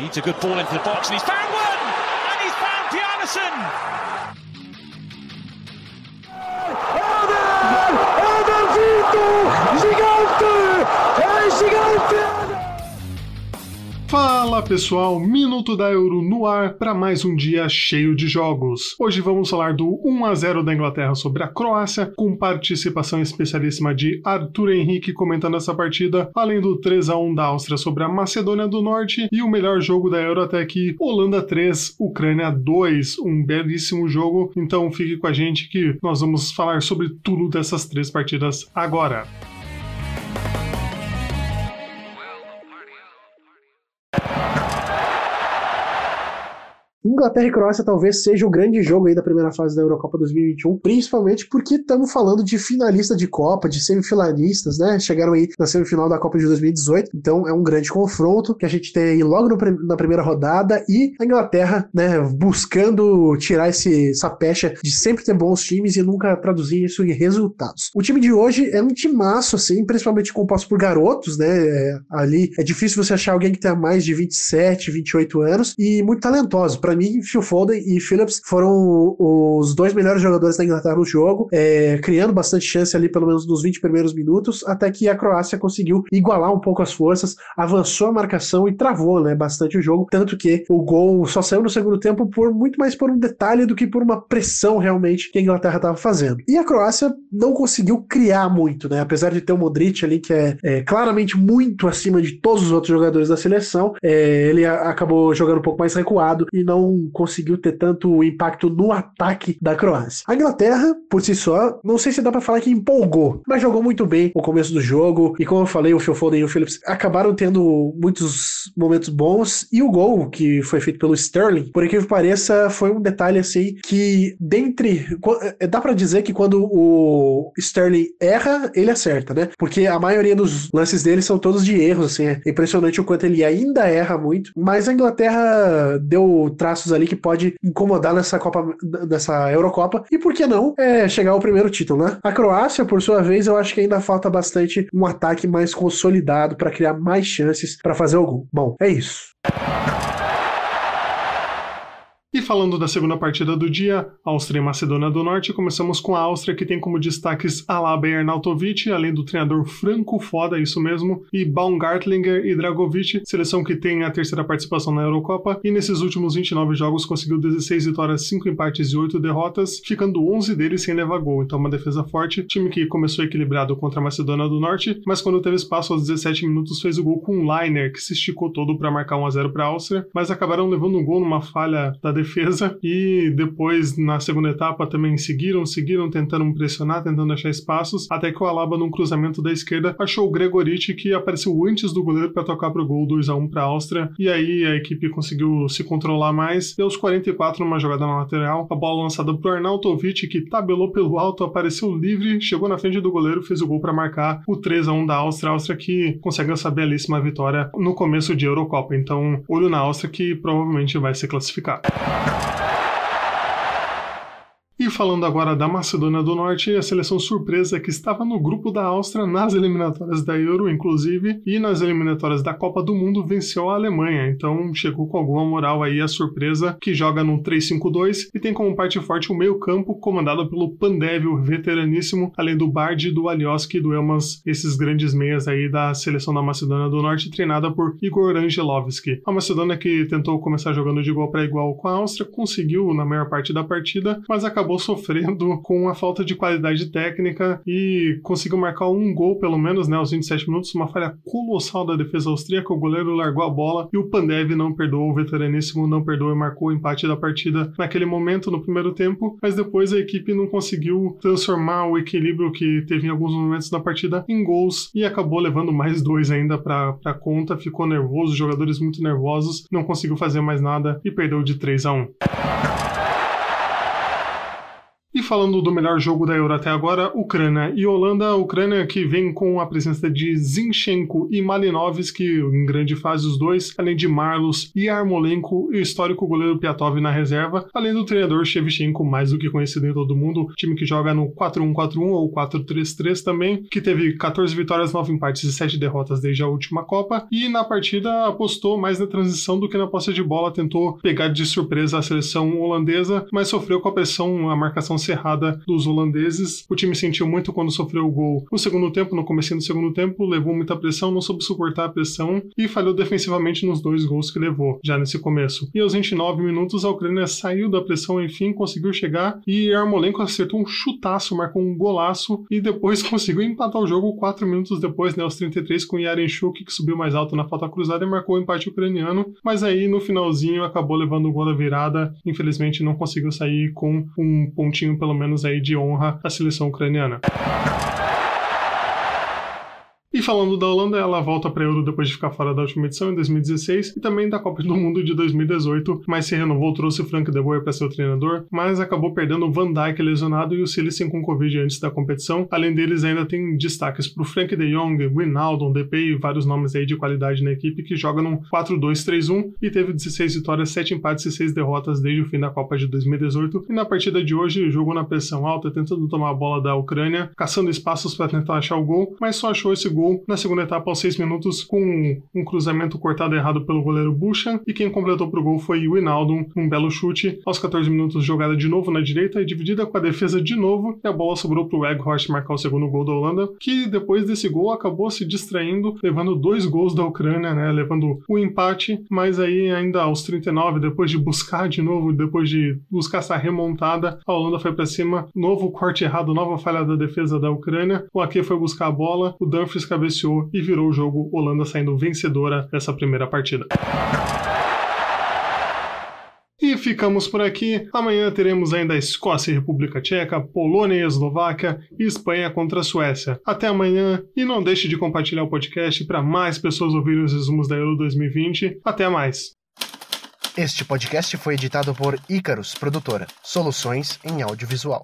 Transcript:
Needs a good ball into the box and he's found one! And he's found Pianison! Gigante! Fala pessoal, Minuto da Euro no ar para mais um dia cheio de jogos. Hoje vamos falar do 1 a 0 da Inglaterra sobre a Croácia, com participação especialíssima de Arthur Henrique comentando essa partida, além do 3 a 1 da Áustria sobre a Macedônia do Norte e o melhor jogo da Euro até aqui, Holanda 3, Ucrânia 2, um belíssimo jogo. Então fique com a gente que nós vamos falar sobre tudo dessas três partidas agora. Inglaterra e Croácia talvez seja o grande jogo aí da primeira fase da Eurocopa 2021, principalmente porque estamos falando de finalista de Copa, de semifinalistas, né? Chegaram aí na semifinal da Copa de 2018, então é um grande confronto que a gente tem aí logo no, na primeira rodada e a Inglaterra, né, buscando tirar esse, essa pecha de sempre ter bons times e nunca traduzir isso em resultados. O time de hoje é um timaço, assim, principalmente composto por garotos, né? É, ali é difícil você achar alguém que tenha mais de 27, 28 anos e muito talentoso. Pra para mim, Phil Foden e Phillips foram os dois melhores jogadores da Inglaterra no jogo, é, criando bastante chance ali, pelo menos nos 20 primeiros minutos, até que a Croácia conseguiu igualar um pouco as forças, avançou a marcação e travou né, bastante o jogo, tanto que o gol só saiu no segundo tempo por muito mais por um detalhe do que por uma pressão realmente que a Inglaterra estava fazendo. E a Croácia não conseguiu criar muito, né? Apesar de ter o Modric ali, que é, é claramente muito acima de todos os outros jogadores da seleção, é, ele acabou jogando um pouco mais recuado e não não conseguiu ter tanto impacto no ataque da Croácia. A Inglaterra, por si só, não sei se dá para falar que empolgou, mas jogou muito bem o começo do jogo. E como eu falei, o Phil Foden e o Phillips acabaram tendo muitos momentos bons. E o gol que foi feito pelo Sterling, por incrível que pareça, foi um detalhe assim que, dentre. É, dá para dizer que quando o Sterling erra, ele acerta, né? Porque a maioria dos lances dele são todos de erros, assim. É impressionante o quanto ele ainda erra muito. Mas a Inglaterra deu traço traços ali que pode incomodar nessa Copa, nessa Eurocopa. E por que não é, chegar ao primeiro título, né? A Croácia, por sua vez, eu acho que ainda falta bastante um ataque mais consolidado para criar mais chances para fazer o gol. Bom, é isso. E falando da segunda partida do dia, Áustria e Macedônia do Norte, começamos com a Áustria, que tem como destaques Alaba e Arnautovic, além do treinador Franco Foda, isso mesmo, e Baumgartlinger e Dragovic, seleção que tem a terceira participação na Eurocopa, e nesses últimos 29 jogos conseguiu 16 vitórias, 5 empates e 8 derrotas, ficando 11 deles sem levar gol, então uma defesa forte, time que começou equilibrado contra a Macedônia do Norte, mas quando teve espaço aos 17 minutos fez o gol com um liner, que se esticou todo para marcar 1 a 0 para a Áustria, mas acabaram levando um gol numa falha da defesa e depois na segunda etapa também seguiram, seguiram tentando pressionar, tentando achar espaços, até que o Alaba num cruzamento da esquerda achou o Gregoriti que apareceu antes do goleiro para tocar pro gol 2 a 1 para a Áustria e aí a equipe conseguiu se controlar mais. Deu os 44 numa jogada na lateral, a bola lançada pro Arnautovic que tabelou pelo alto, apareceu livre, chegou na frente do goleiro, fez o gol para marcar o 3 a 1 da Áustria, a Áustria que consegue essa belíssima vitória no começo de Eurocopa. Então, olho na Áustria que provavelmente vai se classificar. Thank you. E falando agora da Macedônia do Norte, a seleção surpresa que estava no grupo da Áustria nas eliminatórias da Euro, inclusive, e nas eliminatórias da Copa do Mundo venceu a Alemanha. Então chegou com alguma moral aí a surpresa, que joga no 3-5-2 e tem como parte forte o meio-campo, comandado pelo Pandev, o veteraníssimo, além do Bard, do Alioski e do Elmas, esses grandes meias aí da seleção da Macedônia do Norte, treinada por Igor Angelovski. A Macedônia que tentou começar jogando de igual para igual com a Áustria, conseguiu na maior parte da partida, mas acabou acabou sofrendo com a falta de qualidade técnica e conseguiu marcar um gol, pelo menos, né, aos 27 minutos, uma falha colossal da defesa austríaca. O goleiro largou a bola e o Pandev não perdoou, o veteraníssimo não perdoou e marcou o empate da partida naquele momento, no primeiro tempo, mas depois a equipe não conseguiu transformar o equilíbrio que teve em alguns momentos da partida em gols e acabou levando mais dois ainda para conta. Ficou nervoso, jogadores muito nervosos, não conseguiu fazer mais nada e perdeu de 3 a 1. E falando do melhor jogo da Euro até agora, Ucrânia e Holanda. Ucrânia que vem com a presença de Zinchenko e Malinovski, em grande fase os dois, além de Marlos e Armolenko e o histórico goleiro Piatov na reserva, além do treinador Shevchenko, mais do que conhecido em todo mundo, time que joga no 4-1-4-1 ou 4-3-3 também, que teve 14 vitórias, 9 empates e 7 derrotas desde a última Copa, e na partida apostou mais na transição do que na posse de bola, tentou pegar de surpresa a seleção holandesa, mas sofreu com a pressão, a marcação cerrada dos holandeses. O time sentiu muito quando sofreu o gol no segundo tempo, no começo do segundo tempo, levou muita pressão, não soube suportar a pressão e falhou defensivamente nos dois gols que levou, já nesse começo. E aos 29 minutos, a Ucrânia saiu da pressão, enfim, conseguiu chegar e Armolenko acertou um chutaço, marcou um golaço e depois conseguiu empatar o jogo 4 minutos depois, né, aos 33, com Yarenchuk, que subiu mais alto na falta cruzada e marcou o empate ucraniano, mas aí no finalzinho acabou levando o gol da virada, infelizmente não conseguiu sair com um pontinho pelo menos aí de honra à seleção ucraniana. E falando da Holanda, ela volta para Euro depois de ficar fora da última edição em 2016 e também da Copa do Mundo de 2018, mas se renovou, trouxe Frank de Boer para ser o treinador, mas acabou perdendo o Van Dijk lesionado e o Silicen com Covid antes da competição. Além deles, ainda tem destaques para o Frank de Jong, Wijnaldum, Depay e vários nomes aí de qualidade na equipe que joga num 4-2-3-1 e teve 16 vitórias, 7 empates e 6 derrotas desde o fim da Copa de 2018. E na partida de hoje, jogou na pressão alta, tentando tomar a bola da Ucrânia, caçando espaços para tentar achar o gol, mas só achou esse gol gol na segunda etapa aos 6 minutos com um cruzamento cortado errado pelo goleiro Buchan e quem completou para o gol foi o Inaldo, um belo chute. Aos 14 minutos jogada de novo na direita e dividida com a defesa de novo. E a bola sobrou para o Weghorst marcar o segundo gol da Holanda, que depois desse gol acabou se distraindo, levando dois gols da Ucrânia, né, levando o empate, mas aí ainda aos 39, depois de buscar de novo, depois de buscar essa remontada, a Holanda foi para cima, novo corte errado, nova falha da defesa da Ucrânia, o Ake foi buscar a bola, o Dumfries cabeceou e virou o jogo, Holanda saindo vencedora dessa primeira partida. E ficamos por aqui. Amanhã teremos ainda Escócia e República Tcheca, Polônia e Eslováquia e Espanha contra a Suécia. Até amanhã e não deixe de compartilhar o podcast para mais pessoas ouvirem os resumos da Euro 2020. Até mais. Este podcast foi editado por Icarus Produtora, soluções em audiovisual.